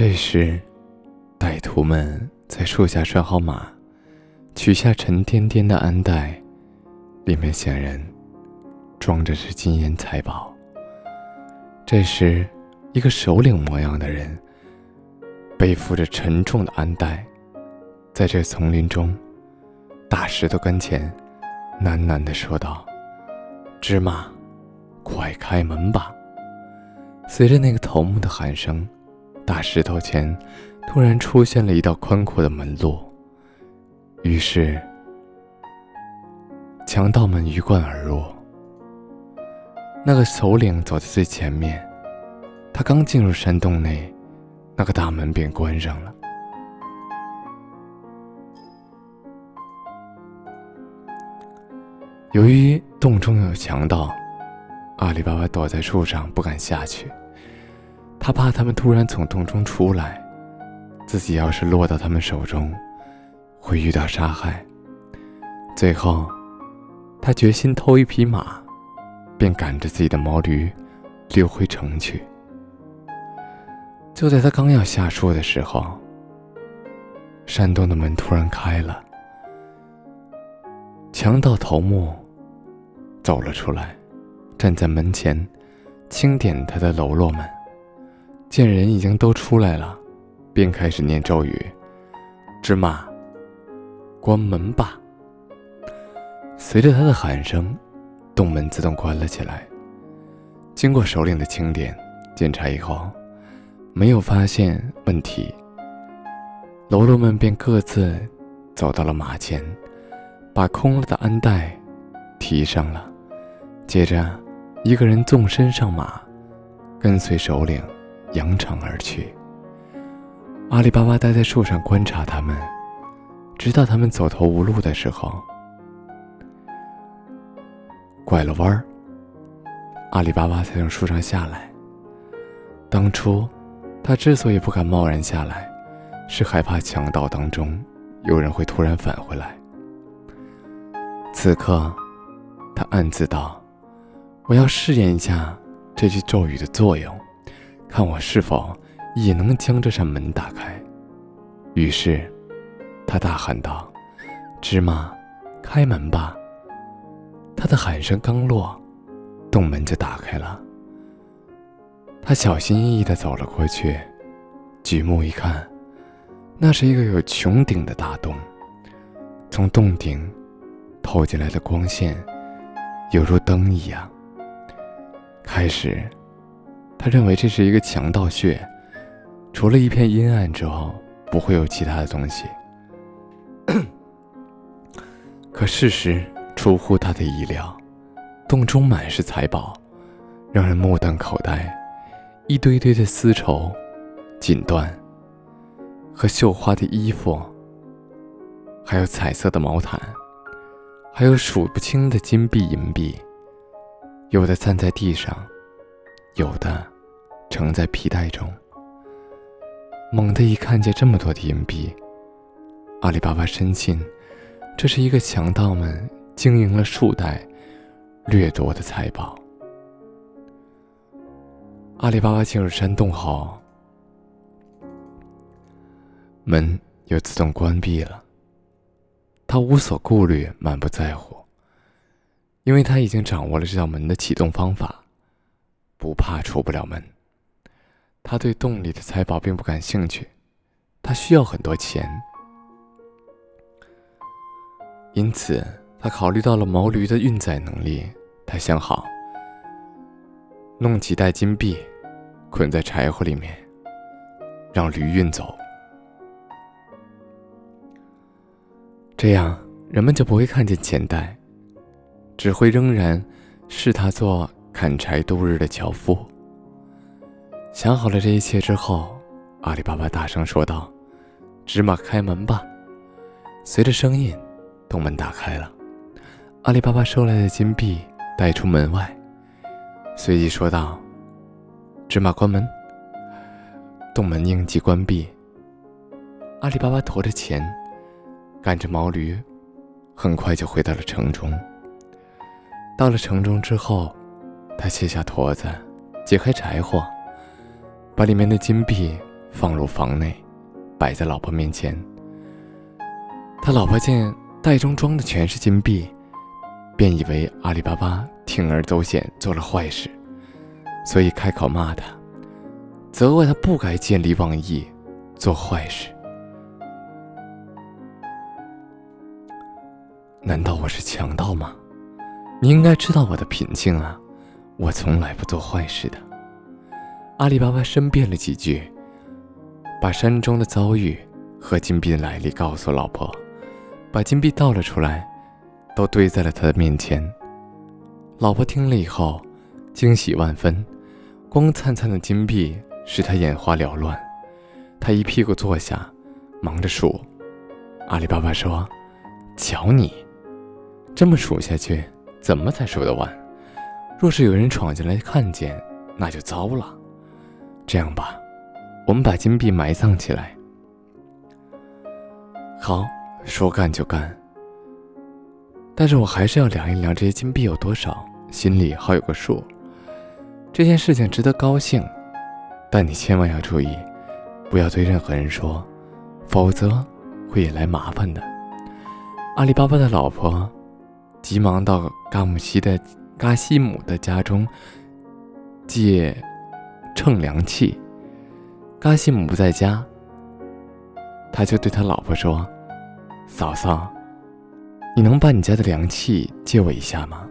这时，歹徒们在树下拴好马，取下沉甸甸的鞍袋，里面显然装着是金银财宝。这时，一个首领模样的人背负着沉重的鞍袋，在这丛林中大石头跟前喃喃地说道：“芝麻，快开门吧！”随着那个头目的喊声，大石头前突然出现了一道宽阔的门路。于是，强盗们鱼贯而入。那个首领走在最前面，他刚进入山洞内，那个大门便关上了。由于洞中有强盗，阿里巴巴躲在树上不敢下去。他怕他们突然从洞中出来，自己要是落到他们手中，会遇到杀害。最后，他决心偷一匹马，便赶着自己的毛驴溜回城去。就在他刚要下树的时候，山洞的门突然开了，强盗头目走了出来，站在门前，清点他的喽啰们。见人已经都出来了，便开始念咒语：“芝麻，关门吧。”随着他的喊声，洞门自动关了起来。经过首领的清点检查以后，没有发现问题。喽啰们便各自走到了马前，把空了的鞍袋提上了。接着，一个人纵身上马，跟随首领。扬长而去。阿里巴巴待在树上观察他们，直到他们走投无路的时候，拐了弯儿。阿里巴巴才从树上下来。当初，他之所以不敢贸然下来，是害怕强盗当中有人会突然返回来。此刻，他暗自道：“我要试验一下这句咒语的作用。”看我是否也能将这扇门打开。于是，他大喊道：“芝麻，开门吧！”他的喊声刚落，洞门就打开了。他小心翼翼地走了过去，举目一看，那是一个有穹顶的大洞。从洞顶透进来的光线，犹如灯一样。开始。他认为这是一个强盗穴，除了一片阴暗之后，不会有其他的东西。可事实出乎他的意料，洞中满是财宝，让人目瞪口呆。一堆堆的丝绸、锦缎和绣花的衣服，还有彩色的毛毯，还有数不清的金币、银币，有的散在地上。有的盛在皮带中。猛地一看见这么多的银币，阿里巴巴深信，这是一个强盗们经营了数代、掠夺的财宝。阿里巴巴进入山洞后，门又自动关闭了。他无所顾虑，满不在乎，因为他已经掌握了这道门的启动方法。不怕出不了门。他对洞里的财宝并不感兴趣，他需要很多钱，因此他考虑到了毛驴的运载能力。他想好，弄几袋金币，捆在柴火里面，让驴运走，这样人们就不会看见钱袋，只会仍然视他做。砍柴度日的樵夫。想好了这一切之后，阿里巴巴大声说道：“芝麻，开门吧！”随着声音，洞门打开了。阿里巴巴收来的金币带出门外，随即说道：“芝麻，关门。”洞门应即关闭。阿里巴巴驮着钱，赶着毛驴，很快就回到了城中。到了城中之后。他卸下坨子，解开柴火，把里面的金币放入房内，摆在老婆面前。他老婆见袋中装的全是金币，便以为阿里巴巴铤而走险做了坏事，所以开口骂他，责怪他不该见利忘义，做坏事。难道我是强盗吗？你应该知道我的品性啊，我从来不做坏事的。阿里巴巴申辩了几句，把山中的遭遇和金币的来历告诉老婆。把金币倒了出来，都堆在了他的面前。老婆听了以后，惊喜万分，光灿灿的金币使他眼花缭乱。他一屁股坐下，忙着数。阿里巴巴说：“瞧你，这么数下去，怎么才数得完？若是有人闯进来看见，那就糟了。这样吧，我们把金币埋葬起来。”好。说干就干，但是我还是要量一量这些金币有多少，心里好有个数。这件事情值得高兴，但你千万要注意，不要对任何人说，否则会引来麻烦的。阿里巴巴的老婆急忙到嘎姆西的嘎西姆的家中借称量器，嘎西姆不在家，他就对他老婆说。嫂嫂，你能把你家的量器借我一下吗？